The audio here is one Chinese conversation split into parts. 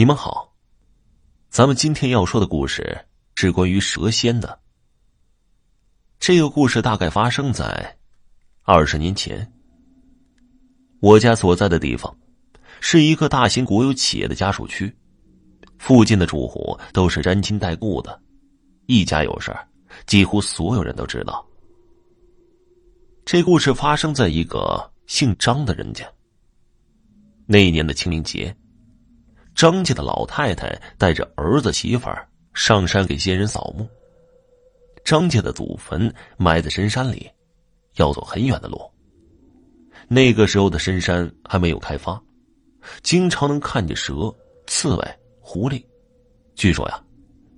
你们好，咱们今天要说的故事是关于蛇仙的。这个故事大概发生在二十年前。我家所在的地方是一个大型国有企业的家属区，附近的住户都是沾亲带故的，一家有事儿，几乎所有人都知道。这故事发生在一个姓张的人家。那一年的清明节。张家的老太太带着儿子媳妇儿上山给先人扫墓。张家的祖坟埋在深山里，要走很远的路。那个时候的深山还没有开发，经常能看见蛇、刺猬、狐狸。据说呀，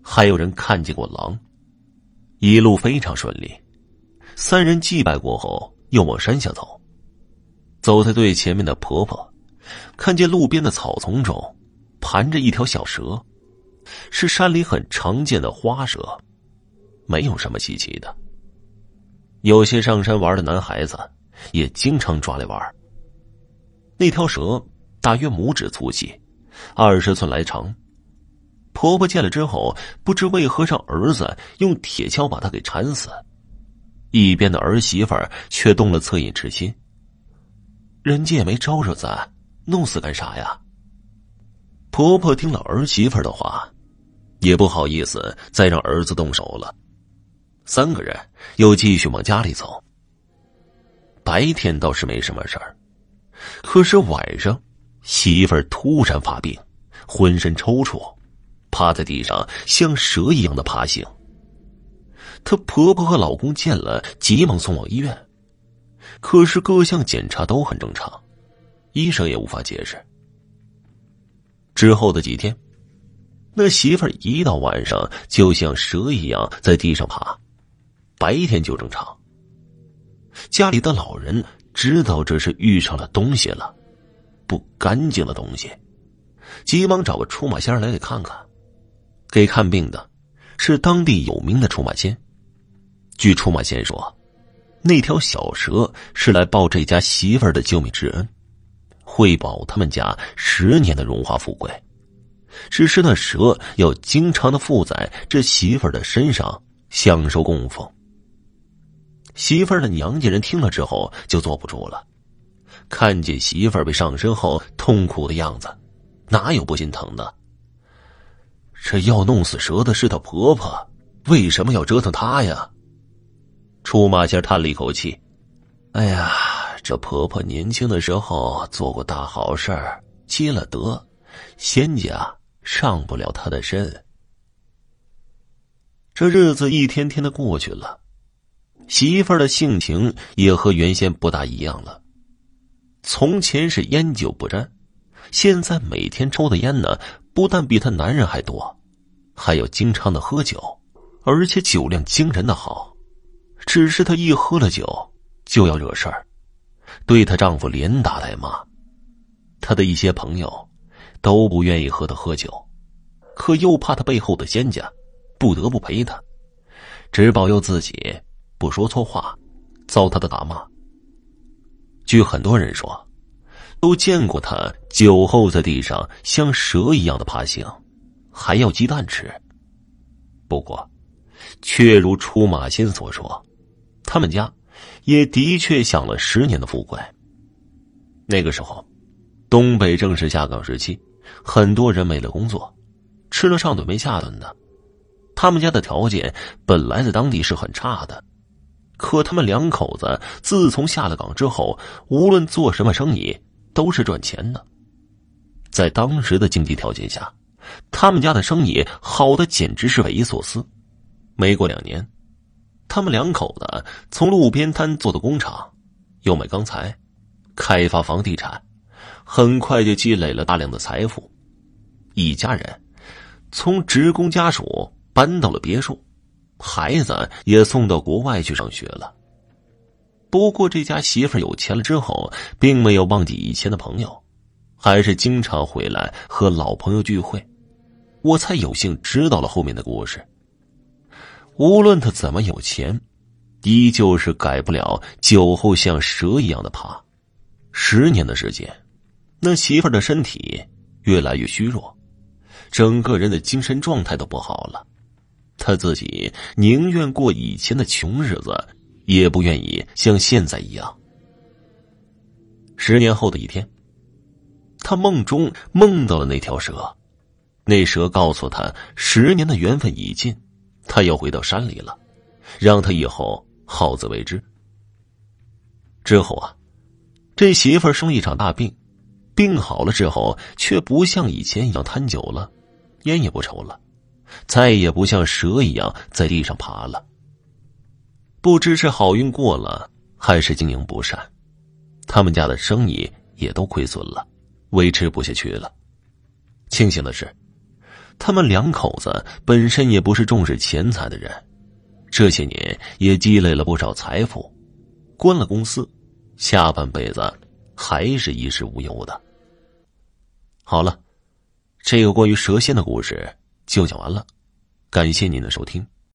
还有人看见过狼。一路非常顺利，三人祭拜过后，又往山下走。走在最前面的婆婆，看见路边的草丛中。盘着一条小蛇，是山里很常见的花蛇，没有什么稀奇的。有些上山玩的男孩子也经常抓来玩。那条蛇大约拇指粗细，二十寸来长。婆婆见了之后，不知为何让儿子用铁锹把它给缠死，一边的儿媳妇却动了恻隐之心。人家也没招惹咱，弄死干啥呀？婆婆听了儿媳妇的话，也不好意思再让儿子动手了。三个人又继续往家里走。白天倒是没什么事儿，可是晚上，媳妇突然发病，浑身抽搐，趴在地上像蛇一样的爬行。她婆婆和老公见了，急忙送往医院，可是各项检查都很正常，医生也无法解释。之后的几天，那媳妇儿一到晚上就像蛇一样在地上爬，白天就正常。家里的老人知道这是遇上了东西了，不干净的东西，急忙找个出马仙来给看看。给看病的是当地有名的出马仙。据出马仙说，那条小蛇是来报这家媳妇儿的救命之恩。会保他们家十年的荣华富贵，只是那蛇要经常的附在这媳妇儿的身上享受供奉。媳妇儿的娘家人听了之后就坐不住了，看见媳妇儿被上身后痛苦的样子，哪有不心疼的？这要弄死蛇的是她婆婆，为什么要折腾她呀？出马仙叹了一口气：“哎呀。”这婆婆年轻的时候做过大好事儿，积了德，仙家上不了她的身。这日子一天天的过去了，媳妇儿的性情也和原先不大一样了。从前是烟酒不沾，现在每天抽的烟呢，不但比她男人还多，还要经常的喝酒，而且酒量惊人的好。只是她一喝了酒，就要惹事儿。对她丈夫连打带骂，她的一些朋友都不愿意和她喝酒，可又怕她背后的仙家，不得不陪她，只保佑自己不说错话，遭她的打骂。据很多人说，都见过她酒后在地上像蛇一样的爬行，还要鸡蛋吃。不过，确如出马仙所说，他们家。也的确享了十年的富贵。那个时候，东北正是下岗时期，很多人没了工作，吃了上顿没下顿的。他们家的条件本来在当地是很差的，可他们两口子自从下了岗之后，无论做什么生意都是赚钱的。在当时的经济条件下，他们家的生意好的简直是匪夷所思。没过两年。他们两口子从路边摊做的工厂，又卖钢材，开发房地产，很快就积累了大量的财富。一家人从职工家属搬到了别墅，孩子也送到国外去上学了。不过这家媳妇有钱了之后，并没有忘记以前的朋友，还是经常回来和老朋友聚会。我才有幸知道了后面的故事。无论他怎么有钱，依旧是改不了酒后像蛇一样的爬。十年的时间，那媳妇儿的身体越来越虚弱，整个人的精神状态都不好了。他自己宁愿过以前的穷日子，也不愿意像现在一样。十年后的一天，他梦中梦到了那条蛇，那蛇告诉他，十年的缘分已尽，他要回到山里了，让他以后好自为之。之后啊，这媳妇儿生一场大病，病好了之后，却不像以前一样贪酒了，烟也不抽了，再也不像蛇一样在地上爬了。不知是好运过了，还是经营不善，他们家的生意也都亏损了，维持不下去了。庆幸的是，他们两口子本身也不是重视钱财的人，这些年也积累了不少财富。关了公司，下半辈子还是衣食无忧的。好了，这个关于蛇仙的故事就讲完了，感谢您的收听。